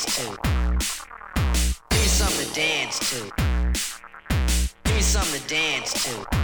dance to. Give me something to dance to. Give me something to dance to.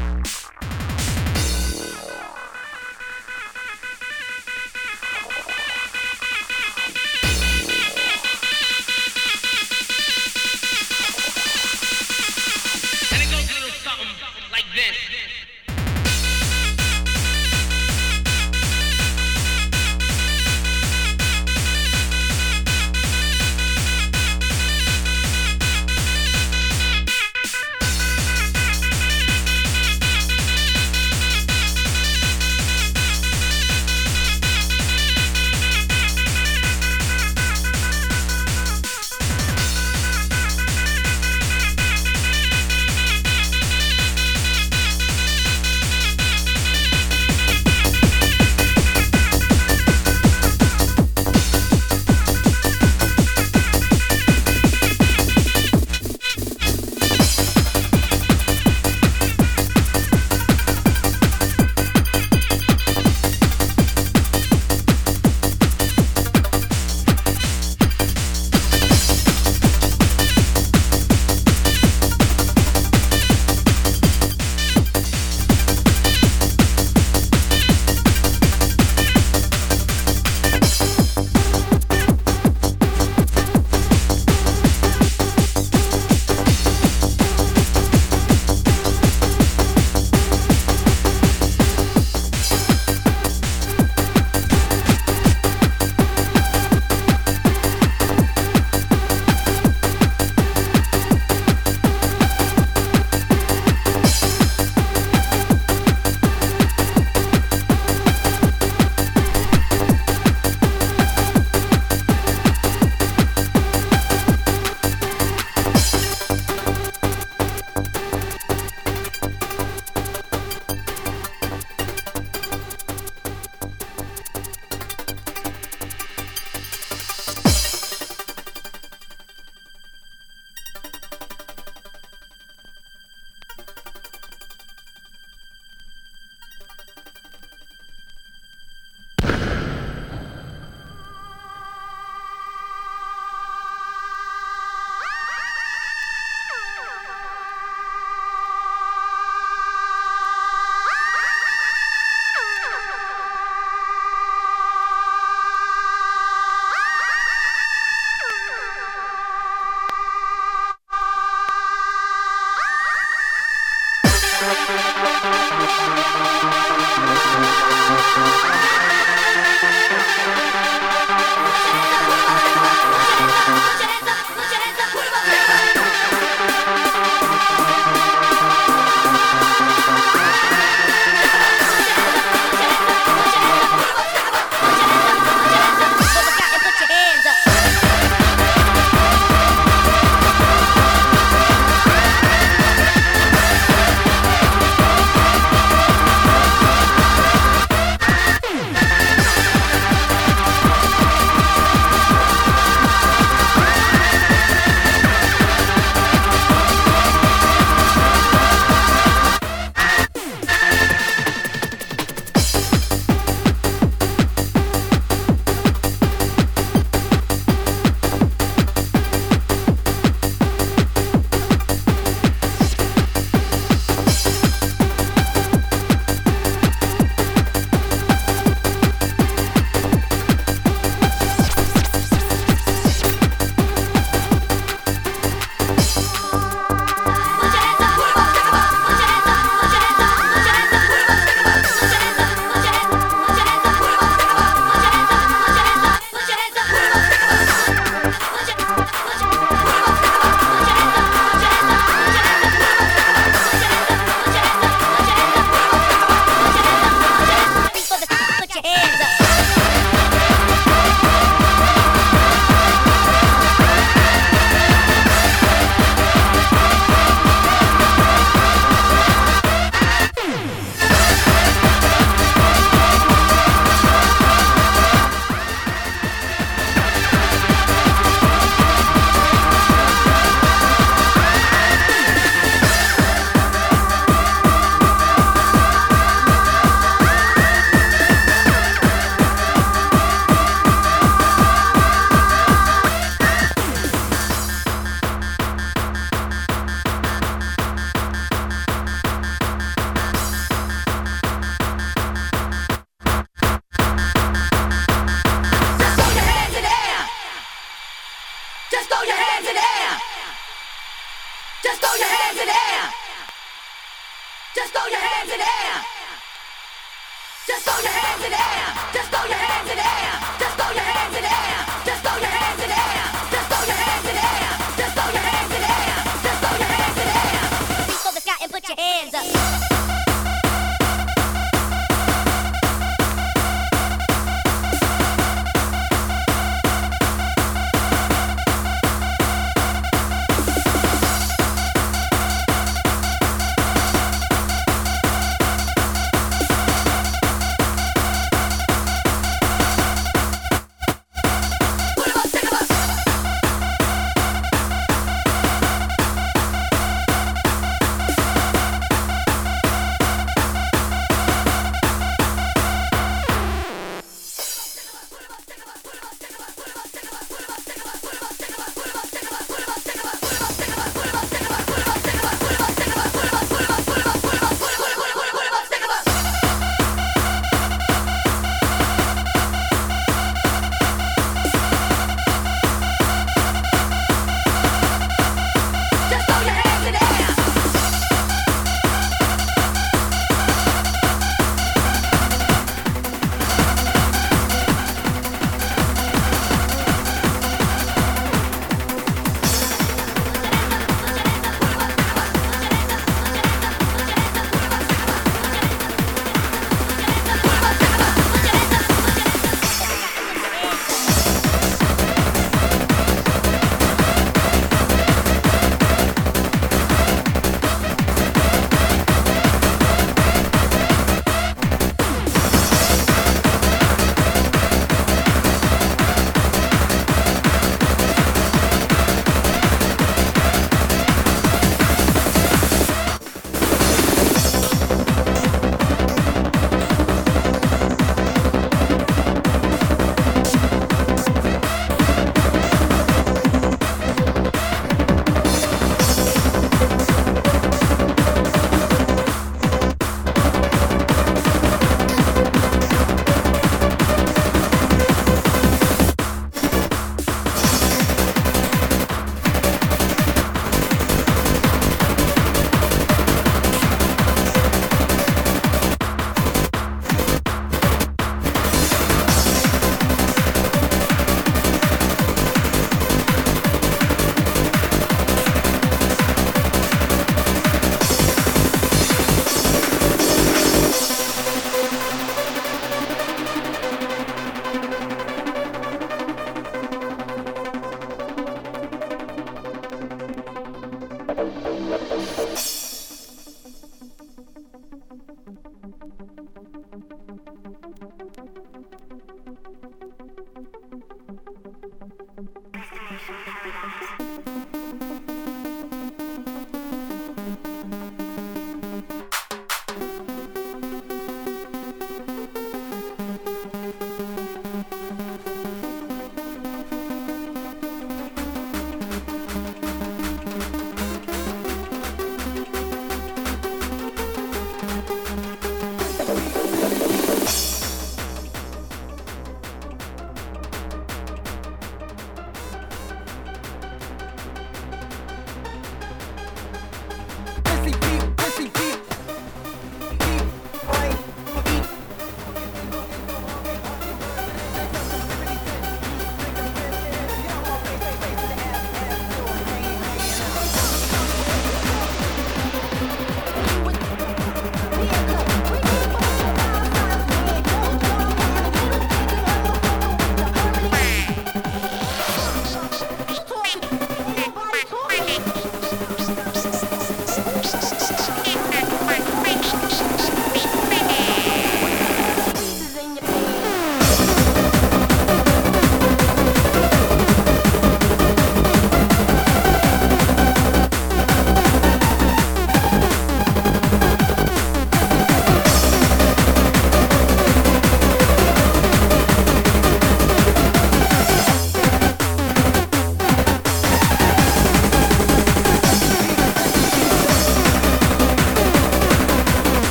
着。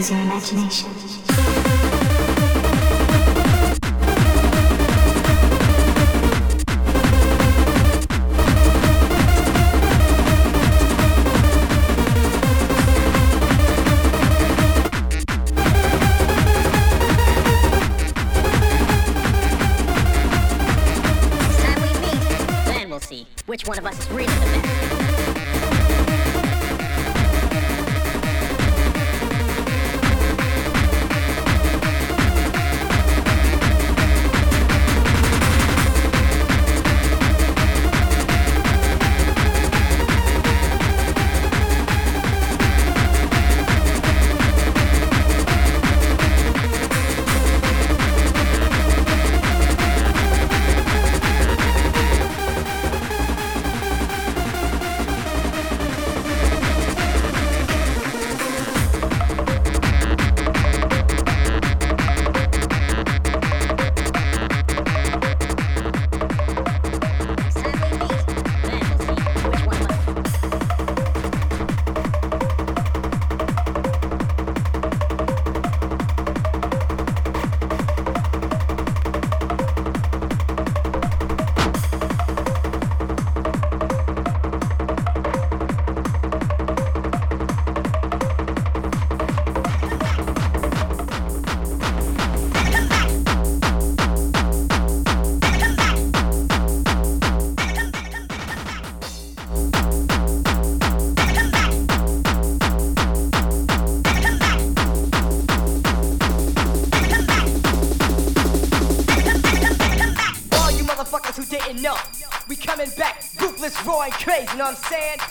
Use your imagination. You know what I'm